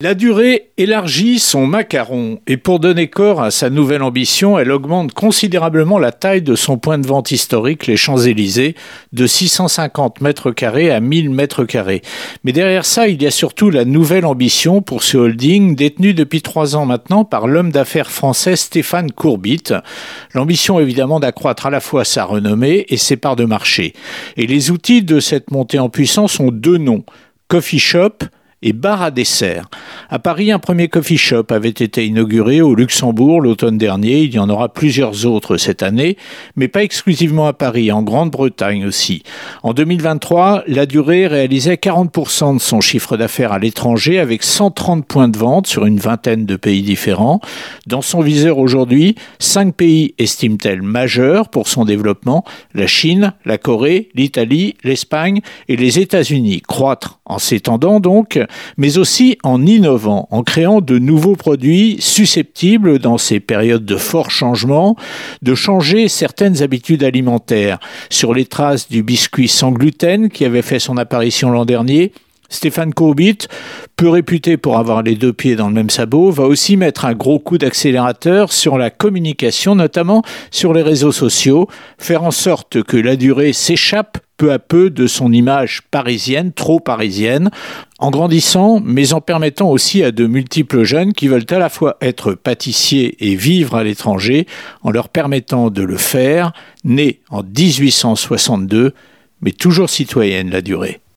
La durée élargit son macaron et pour donner corps à sa nouvelle ambition, elle augmente considérablement la taille de son point de vente historique, les Champs-Élysées, de 650 mètres carrés à 1000 mètres carrés. Mais derrière ça, il y a surtout la nouvelle ambition pour ce holding détenu depuis trois ans maintenant par l'homme d'affaires français Stéphane Courbit. L'ambition évidemment d'accroître à la fois sa renommée et ses parts de marché. Et les outils de cette montée en puissance ont deux noms. Coffee Shop et bar à dessert. À Paris, un premier coffee shop avait été inauguré au Luxembourg l'automne dernier. Il y en aura plusieurs autres cette année, mais pas exclusivement à Paris, en Grande-Bretagne aussi. En 2023, la durée réalisait 40% de son chiffre d'affaires à l'étranger avec 130 points de vente sur une vingtaine de pays différents. Dans son viseur aujourd'hui, cinq pays estiment-elle majeurs pour son développement la Chine, la Corée, l'Italie, l'Espagne et les États-Unis. Croître en s'étendant donc, mais aussi en innovant, en créant de nouveaux produits susceptibles, dans ces périodes de forts changements, de changer certaines habitudes alimentaires. Sur les traces du biscuit sans gluten qui avait fait son apparition l'an dernier, Stéphane Courbit, peu réputé pour avoir les deux pieds dans le même sabot, va aussi mettre un gros coup d'accélérateur sur la communication, notamment sur les réseaux sociaux, faire en sorte que la durée s'échappe peu à peu de son image parisienne, trop parisienne, en grandissant, mais en permettant aussi à de multiples jeunes qui veulent à la fois être pâtissiers et vivre à l'étranger, en leur permettant de le faire, né en 1862, mais toujours citoyenne la durée.